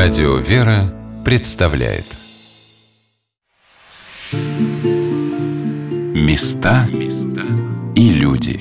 Радио «Вера» представляет. Места и люди.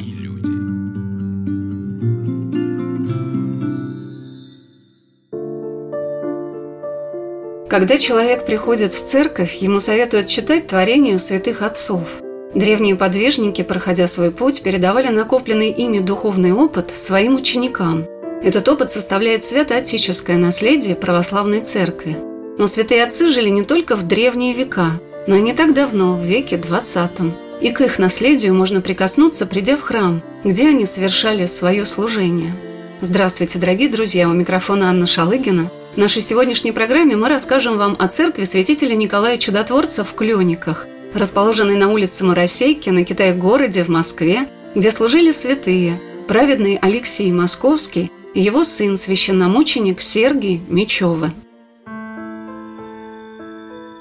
Когда человек приходит в церковь, ему советуют читать творения святых отцов. Древние подвижники, проходя свой путь, передавали накопленный ими духовный опыт своим ученикам – этот опыт составляет святоотеческое наследие православной церкви. Но святые отцы жили не только в древние века, но и не так давно, в веке XX. И к их наследию можно прикоснуться, придя в храм, где они совершали свое служение. Здравствуйте, дорогие друзья! У микрофона Анна Шалыгина. В нашей сегодняшней программе мы расскажем вам о церкви святителя Николая Чудотворца в Клёниках, расположенной на улице Моросейки на Китай-городе в Москве, где служили святые, праведный Алексей Московский его сын, священномученик Сергий Мечева.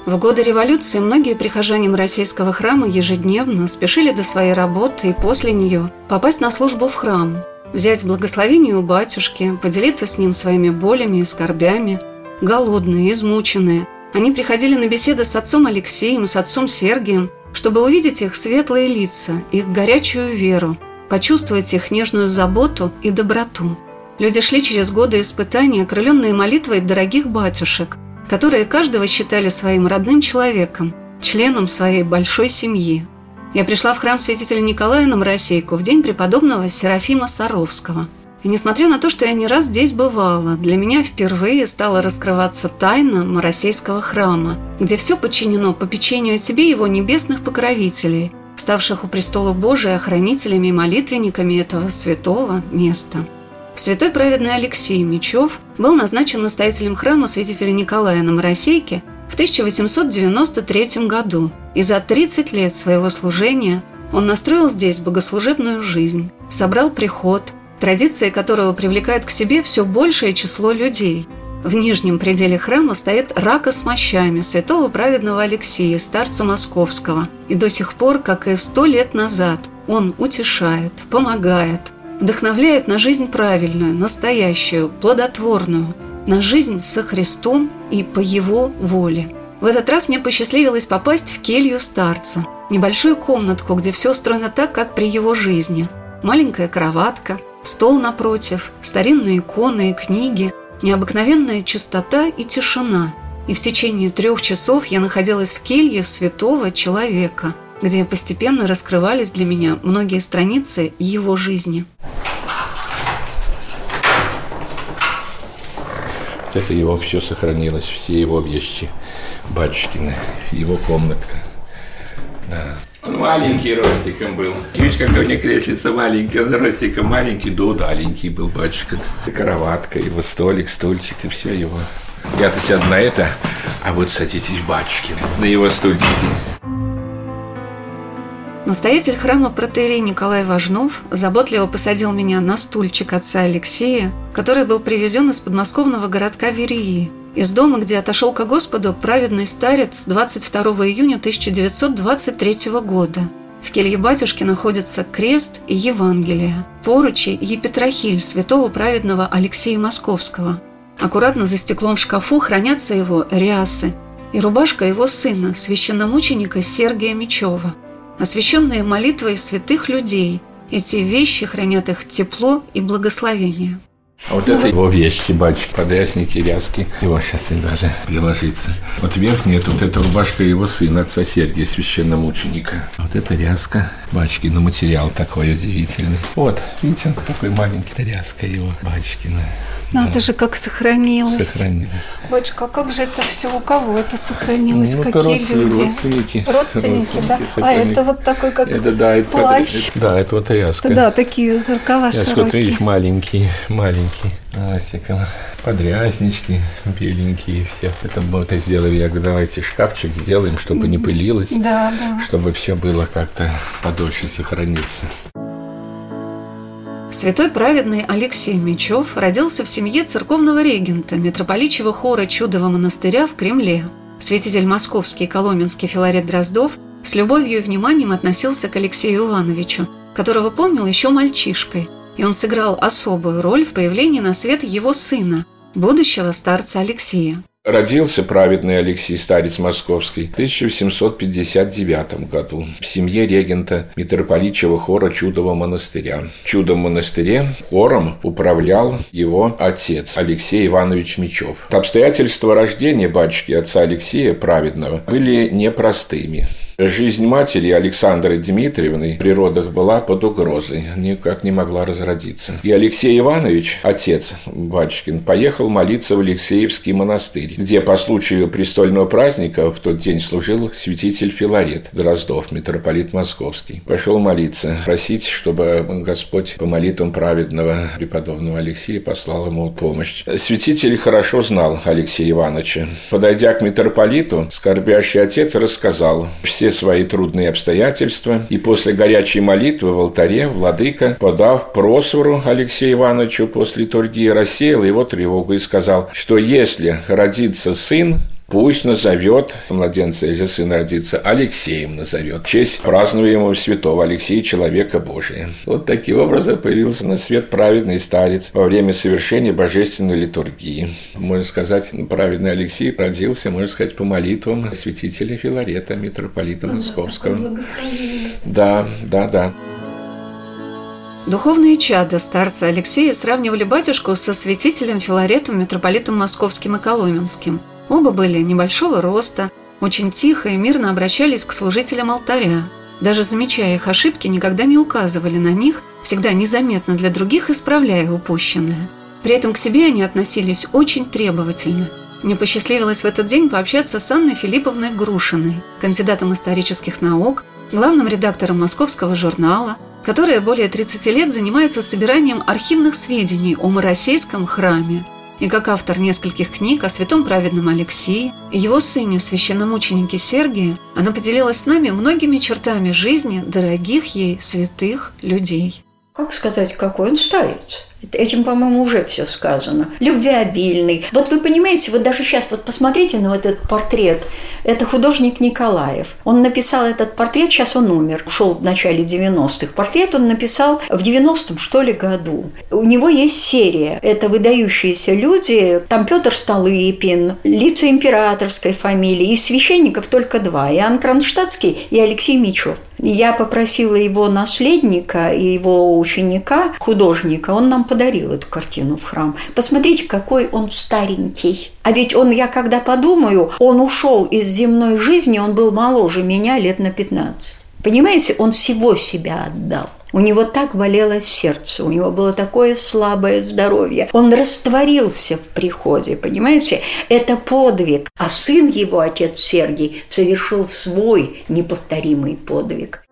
В годы революции многие прихожане российского храма ежедневно спешили до своей работы и после нее попасть на службу в храм, взять благословение у батюшки, поделиться с ним своими болями и скорбями. Голодные, измученные, они приходили на беседы с отцом Алексеем, с отцом Сергием, чтобы увидеть их светлые лица, их горячую веру, почувствовать их нежную заботу и доброту. Люди шли через годы испытаний, окрыленные молитвой дорогих батюшек, которые каждого считали своим родным человеком, членом своей большой семьи. Я пришла в храм святителя Николая на Моросейку в день преподобного Серафима Саровского. И несмотря на то, что я не раз здесь бывала, для меня впервые стала раскрываться тайна Моросейского храма, где все подчинено попечению тебе его небесных покровителей, ставших у престола Божия охранителями и молитвенниками этого святого места – Святой праведный Алексей Мечев был назначен настоятелем храма святителя Николая на Моросейке в 1893 году, и за 30 лет своего служения он настроил здесь богослужебную жизнь, собрал приход, традиции которого привлекают к себе все большее число людей. В нижнем пределе храма стоит рака с мощами святого праведного Алексея, старца Московского, и до сих пор, как и сто лет назад, он утешает, помогает, вдохновляет на жизнь правильную, настоящую, плодотворную, на жизнь со Христом и по Его воле. В этот раз мне посчастливилось попасть в келью старца, небольшую комнатку, где все устроено так, как при его жизни. Маленькая кроватка, стол напротив, старинные иконы и книги, необыкновенная чистота и тишина. И в течение трех часов я находилась в келье святого человека – где постепенно раскрывались для меня многие страницы его жизни. Это его все сохранилось, все его вещи, батюшкины, его комнатка. Да. Он маленький ростиком был. Видишь, как у меня креслица маленький, он ростиком маленький, да удаленький был батюшка. Кроватка, его столик, стульчик и все его. Я-то сяду на это, а вот садитесь батюшки на его стульчик. Настоятель храма протерей Николай Важнов заботливо посадил меня на стульчик отца Алексея, который был привезен из подмосковного городка Верии, из дома, где отошел ко Господу праведный старец 22 июня 1923 года. В келье батюшки находятся крест и Евангелие, поручи и епитрахиль святого праведного Алексея Московского. Аккуратно за стеклом в шкафу хранятся его рясы и рубашка его сына, священномученика Сергия Мечева – освященные молитвой святых людей. Эти вещи хранят их тепло и благословение. А вот это его вещи, батюшки, подясники, ряски. Его сейчас и даже приложиться. Вот верхняя, вот эта рубашка его сына, отца Сергия, священномученика. Вот это ряска, батюшки, на материал такой удивительный. Вот, видите, такой маленький ряска его, батюшкина. Надо да. же, как сохранилось. Сохранилось. Батюшка, а как же это все? У кого это сохранилось? Ну, Какие родственники, люди? Родственники. Родственники, да? А это вот такой, как это, да, это, плащ? Это, да, это вот ряска. Да, такие рукава Я широкие. Вот видишь, маленькие, маленькие. Ластиком. Подряснички беленькие все. Это мы сделали. Я говорю, давайте шкафчик сделаем, чтобы не пылилось. Да, да. Чтобы все было как-то подольше сохраниться. Святой праведный Алексей Мечев родился в семье церковного регента митрополичьего хора Чудового монастыря в Кремле. Святитель московский и коломенский Филарет Дроздов с любовью и вниманием относился к Алексею Ивановичу, которого помнил еще мальчишкой, и он сыграл особую роль в появлении на свет его сына, будущего старца Алексея. Родился праведный Алексей Старец Московский в 1759 году в семье регента митрополичьего хора Чудового монастыря. В Чудовом монастыре хором управлял его отец Алексей Иванович Мечев. Обстоятельства рождения батюшки отца Алексея Праведного были непростыми. Жизнь матери Александры Дмитриевны при родах была под угрозой, никак не могла разродиться. И Алексей Иванович, отец батюшкин, поехал молиться в Алексеевский монастырь, где по случаю престольного праздника в тот день служил святитель Филарет Дроздов, митрополит Московский. Пошел молиться, просить, чтобы Господь по молитвам праведного преподобного Алексея послал ему помощь. Святитель хорошо знал Алексея Ивановича. Подойдя к митрополиту, скорбящий отец рассказал все все свои трудные обстоятельства, и после горячей молитвы в алтаре владыка, подав просвору Алексею Ивановичу после литургии, рассеял его тревогу и сказал, что если родится сын, Пусть назовет младенца, если сын родится, Алексеем назовет. В честь празднуемого святого Алексея, человека Божия. Вот таким образом появился на свет праведный старец во время совершения божественной литургии. Можно сказать, праведный Алексей родился, можно сказать, по молитвам святителя Филарета, митрополита Московского. Да, да, да. Духовные чада старца Алексея сравнивали батюшку со святителем Филаретом, митрополитом Московским и Коломенским – Оба были небольшого роста, очень тихо и мирно обращались к служителям алтаря. Даже замечая их ошибки, никогда не указывали на них, всегда незаметно для других исправляя упущенное. При этом к себе они относились очень требовательно. Мне посчастливилось в этот день пообщаться с Анной Филипповной Грушиной, кандидатом исторических наук, главным редактором московского журнала, которая более 30 лет занимается собиранием архивных сведений о Моросейском храме – и как автор нескольких книг о святом праведном Алексии и его сыне, священномученике Сергии, она поделилась с нами многими чертами жизни дорогих ей святых людей. Как сказать, какой он старец? Этим, по-моему, уже все сказано. Любвеобильный. Вот вы понимаете, вот даже сейчас вот посмотрите на вот этот портрет. Это художник Николаев. Он написал этот портрет, сейчас он умер, ушел в начале 90-х. Портрет он написал в 90-м, что ли, году. У него есть серия. Это выдающиеся люди. Там Петр Столыпин, лица императорской фамилии. Из священников только два. Иоанн Кронштадтский и Алексей Мичев. Я попросила его наследника и его ученика, художника, он нам подарил эту картину в храм. Посмотрите, какой он старенький. А ведь он, я когда подумаю, он ушел из земной жизни, он был моложе меня лет на 15. Понимаете, он всего себя отдал. У него так болело сердце, у него было такое слабое здоровье. Он растворился в приходе, понимаете? Это подвиг. А сын его, отец Сергий, совершил свой неповторимый подвиг.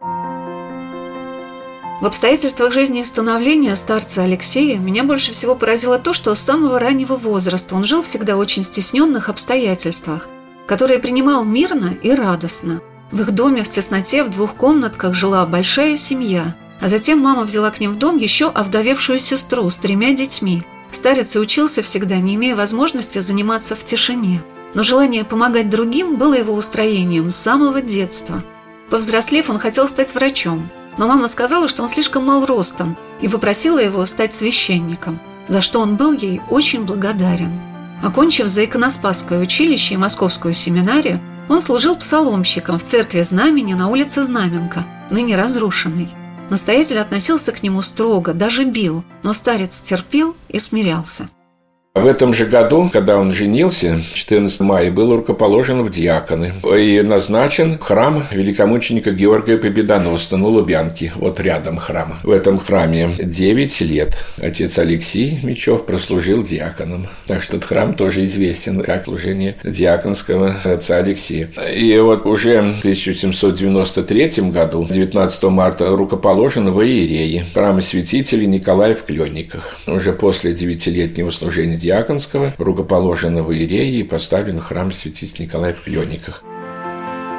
В обстоятельствах жизни и становления старца Алексея меня больше всего поразило то, что с самого раннего возраста он жил всегда в очень стесненных обстоятельствах, которые принимал мирно и радостно. В их доме в тесноте в двух комнатках жила большая семья, а затем мама взяла к ним в дом еще овдовевшую сестру с тремя детьми. Старец и учился всегда, не имея возможности заниматься в тишине. Но желание помогать другим было его устроением с самого детства. Повзрослев, он хотел стать врачом – но мама сказала, что он слишком мал ростом и попросила его стать священником, за что он был ей очень благодарен. Окончив за иконоспасское училище и московскую семинарию, он служил псаломщиком в церкви Знамени на улице Знаменка, ныне разрушенной. Настоятель относился к нему строго, даже бил, но старец терпел и смирялся. В этом же году, когда он женился, 14 мая, был рукоположен в диаконы и назначен храм великомученика Георгия Победоносца на Лубянке, вот рядом храм. В этом храме 9 лет отец Алексей Мечев прослужил диаконом. Так что этот храм тоже известен как служение диаконского отца Алексея. И вот уже в 1793 году, 19 марта, рукоположен в Иерее, храме святителей Николая в Кленниках. Уже после девятилетнего служения Диаконского, рукоположенного Иереи и поставлен храм святителя Николая в Кленниках.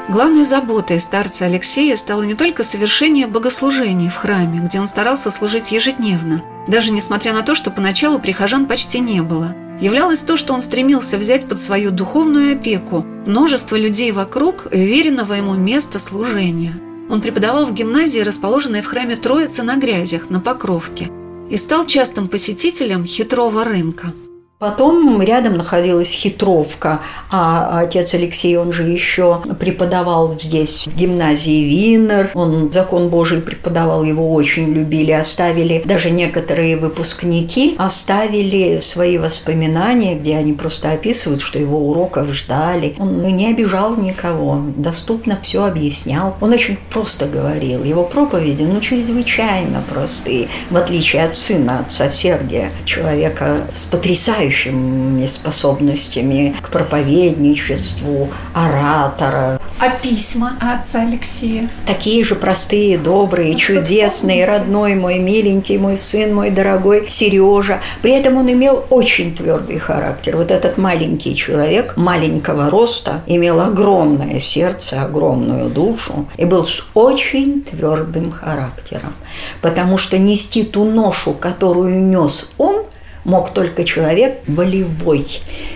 Главной заботой старца Алексея стало не только совершение богослужений в храме, где он старался служить ежедневно, даже несмотря на то, что поначалу прихожан почти не было. Являлось то, что он стремился взять под свою духовную опеку множество людей вокруг веренного ему места служения. Он преподавал в гимназии, расположенной в храме Троицы на Грязях, на Покровке, и стал частым посетителем хитрого рынка – Потом рядом находилась хитровка, а отец Алексей, он же еще преподавал здесь в гимназии Винер, он закон Божий преподавал, его очень любили, оставили, даже некоторые выпускники оставили свои воспоминания, где они просто описывают, что его уроков ждали. Он не обижал никого, доступно все объяснял. Он очень просто говорил. Его проповеди, ну, чрезвычайно простые, в отличие от сына, отца Сергия, человека с потрясающим потрясающими способностями к проповедничеству, оратора. А письма отца Алексея? Такие же простые, добрые, ну, чудесные, родной мой, миленький мой сын, мой дорогой Сережа. При этом он имел очень твердый характер. Вот этот маленький человек маленького роста имел огромное сердце, огромную душу и был с очень твердым характером. Потому что нести ту ношу, которую нес он, мог только человек волевой,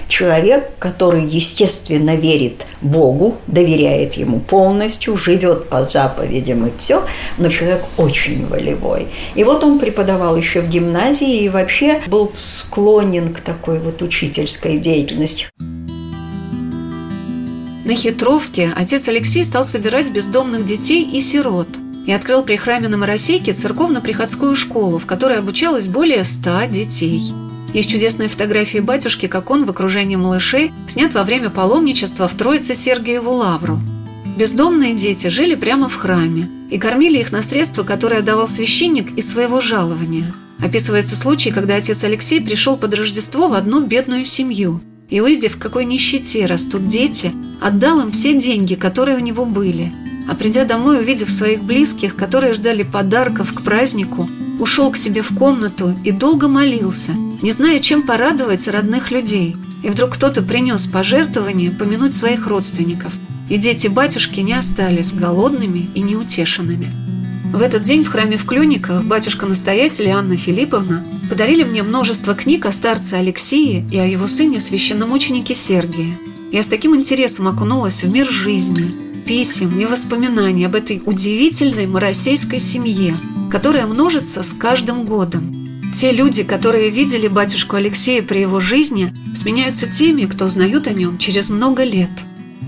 человек, который, естественно, верит Богу, доверяет Ему полностью, живет по заповедям и все, но человек очень волевой. И вот он преподавал еще в гимназии и вообще был склонен к такой вот учительской деятельности. На хитровке отец Алексей стал собирать бездомных детей и сирот и открыл при храме на Моросейке церковно-приходскую школу, в которой обучалось более ста детей. Есть чудесные фотографии батюшки, как он в окружении малышей снят во время паломничества в Троице Сергиеву Лавру. Бездомные дети жили прямо в храме и кормили их на средства, которые давал священник из своего жалования. Описывается случай, когда отец Алексей пришел под Рождество в одну бедную семью и, увидев, в какой нищете растут дети, отдал им все деньги, которые у него были. А придя домой, увидев своих близких, которые ждали подарков к празднику, ушел к себе в комнату и долго молился, не зная, чем порадовать родных людей. И вдруг кто-то принес пожертвование помянуть своих родственников. И дети батюшки не остались голодными и неутешенными. В этот день в храме в Клюниках батюшка-настоятель Анна Филипповна подарили мне множество книг о старце Алексее и о его сыне священномученике Сергии. Я с таким интересом окунулась в мир жизни, писем и воспоминаний об этой удивительной моросейской семье – которая множится с каждым годом. Те люди, которые видели батюшку Алексея при его жизни, сменяются теми, кто узнают о нем через много лет.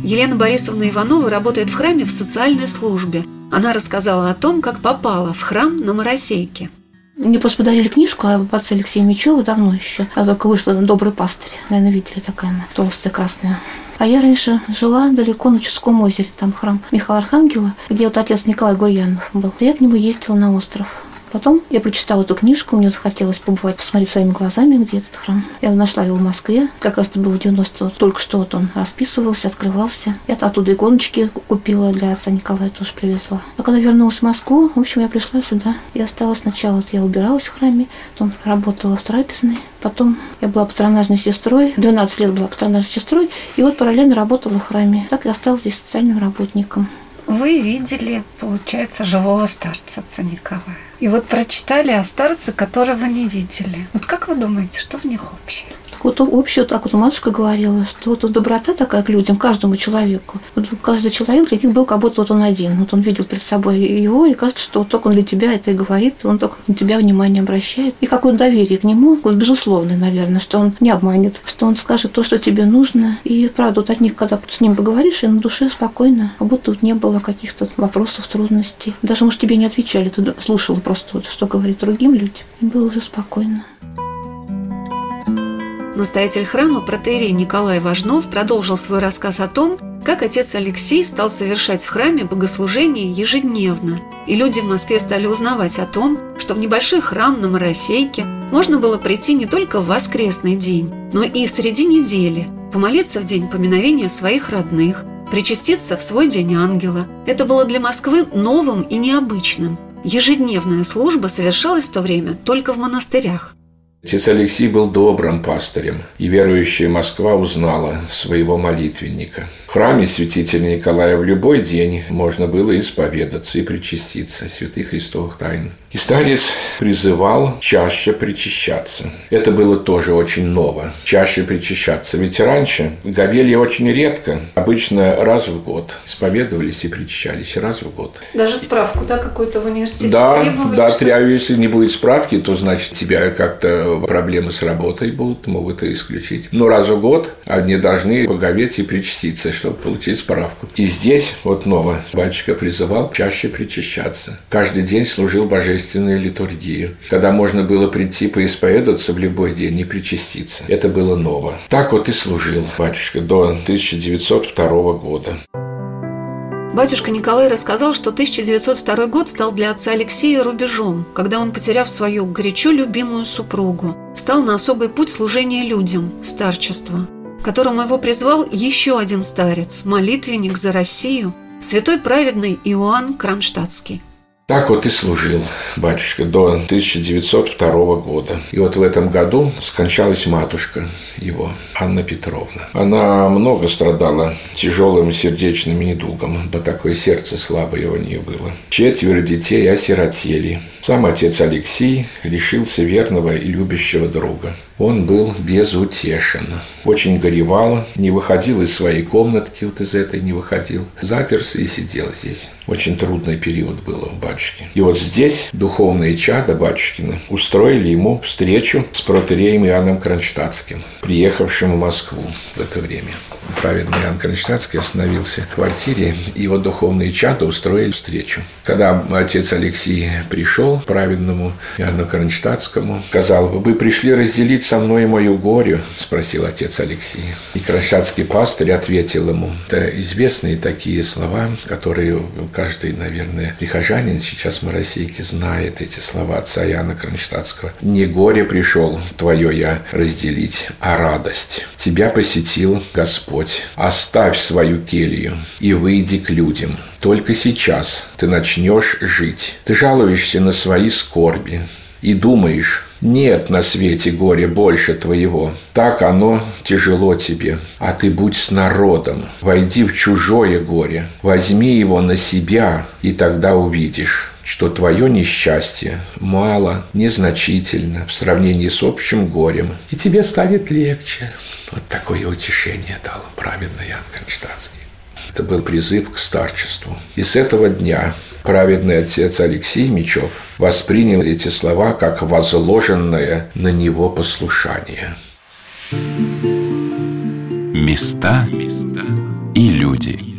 Елена Борисовна Иванова работает в храме в социальной службе. Она рассказала о том, как попала в храм на Моросейке. Мне просто подарили книжку об отце Алексея Мечева давно еще. А только вышла «Добрый пастырь». Наверное, видели такая она, толстая, красная. А я раньше жила далеко на Чудском озере, там храм Михаила Архангела, где вот отец Николай Гурьянов был. Я к нему ездила на остров. Потом я прочитала эту книжку, мне захотелось побывать, посмотреть своими глазами, где этот храм. Я нашла его в Москве, как раз это было в 90 только что вот он расписывался, открывался. Я оттуда иконочки купила для отца Николая, тоже привезла. А когда вернулась в Москву, в общем, я пришла сюда. Я осталась сначала, вот я убиралась в храме, потом работала в трапезной, потом я была патронажной сестрой, 12 лет была патронажной сестрой, и вот параллельно работала в храме. Так я осталась здесь социальным работником. Вы видели, получается, живого старца отца Николая. И вот прочитали о старце, которого не видели. Вот как вы думаете, что в них общее? Вот общее, так вот матушка говорила, что вот доброта такая к людям, каждому человеку. Вот каждый человек для них был как будто вот он один. Вот он видел перед собой его, и кажется, что вот только он для тебя это и говорит, он только на тебя внимание обращает. И какое доверие к нему, вот безусловное, наверное, что он не обманет, что он скажет то, что тебе нужно. И правда, вот от них, когда с ним поговоришь, и на душе спокойно, как будто вот не было каких-то вопросов, трудностей. Даже, может, тебе не отвечали, ты слушала просто, вот, что говорит другим людям, и было уже спокойно. Настоятель храма протеерей Николай Важнов продолжил свой рассказ о том, как отец Алексей стал совершать в храме богослужение ежедневно, и люди в Москве стали узнавать о том, что в небольшой храм на Моросейке можно было прийти не только в воскресный день, но и среди недели, помолиться в день поминовения своих родных, причаститься в свой день ангела. Это было для Москвы новым и необычным. Ежедневная служба совершалась в то время только в монастырях. Отец Алексей был добрым пастырем, и верующая Москва узнала своего молитвенника. В храме святителя Николая в любой день можно было исповедаться и причаститься святых христовых тайн. И старец призывал чаще причащаться. Это было тоже очень ново. Чаще причащаться. Ведь раньше гобели очень редко. Обычно раз в год исповедовались и причащались раз в год. Даже справку, да, какую-то в университете Да, требовали, да, что- тря- если не будет справки, то значит тебя как-то проблемы с работой будут, могут и исключить. Но раз в год они должны поговеть и причаститься, чтобы получить справку. И здесь вот ново батюшка призывал чаще причащаться. Каждый день служил божественную литургию, когда можно было прийти поисповедоваться в любой день и причаститься. Это было ново. Так вот и служил батюшка до 1902 года. Батюшка Николай рассказал, что 1902 год стал для отца Алексея рубежом, когда он, потеряв свою горячо любимую супругу, встал на особый путь служения людям, старчества, которому его призвал еще один старец, молитвенник за Россию, святой праведный Иоанн Кронштадтский. Так вот и служил батюшка до 1902 года. И вот в этом году скончалась матушка его, Анна Петровна. Она много страдала тяжелым сердечным недугом, да такое сердце слабое у нее было. Четверо детей осиротели. Сам отец Алексей лишился верного и любящего друга. Он был безутешен. Очень горевал, не выходил из своей комнатки, вот из этой не выходил. Заперся и сидел здесь. Очень трудный период был у батюшки. И вот здесь духовные чада батюшкина устроили ему встречу с протереем Иоанном Кронштадтским, приехавшим в Москву в это время. Праведный Иоанн Кронштадтский остановился в квартире, и его духовные чада устроили встречу. Когда отец Алексей пришел праведному Иоанну Кронштадтскому, сказал, вы пришли разделить со мной мою горе, спросил отец Алексей. И Кронштадтский пастырь ответил ему, это известные такие слова, которые каждый, наверное, прихожанин сейчас в Моросейке знает эти слова отца Иоанна Кронштадтского. «Не горе пришел твое я разделить, а радость. Тебя посетил Господь. Оставь свою келью и выйди к людям. Только сейчас ты начнешь жить. Ты жалуешься на свои скорби и думаешь, нет на свете горя больше твоего. Так оно тяжело тебе. А ты будь с народом. Войди в чужое горе. Возьми его на себя, и тогда увидишь, что твое несчастье мало, незначительно в сравнении с общим горем. И тебе станет легче. Вот такое утешение дал праведный Ян Конштадтский. Это был призыв к старчеству. И с этого дня праведный отец Алексей Мечев воспринял эти слова как возложенное на него послушание. Места и люди.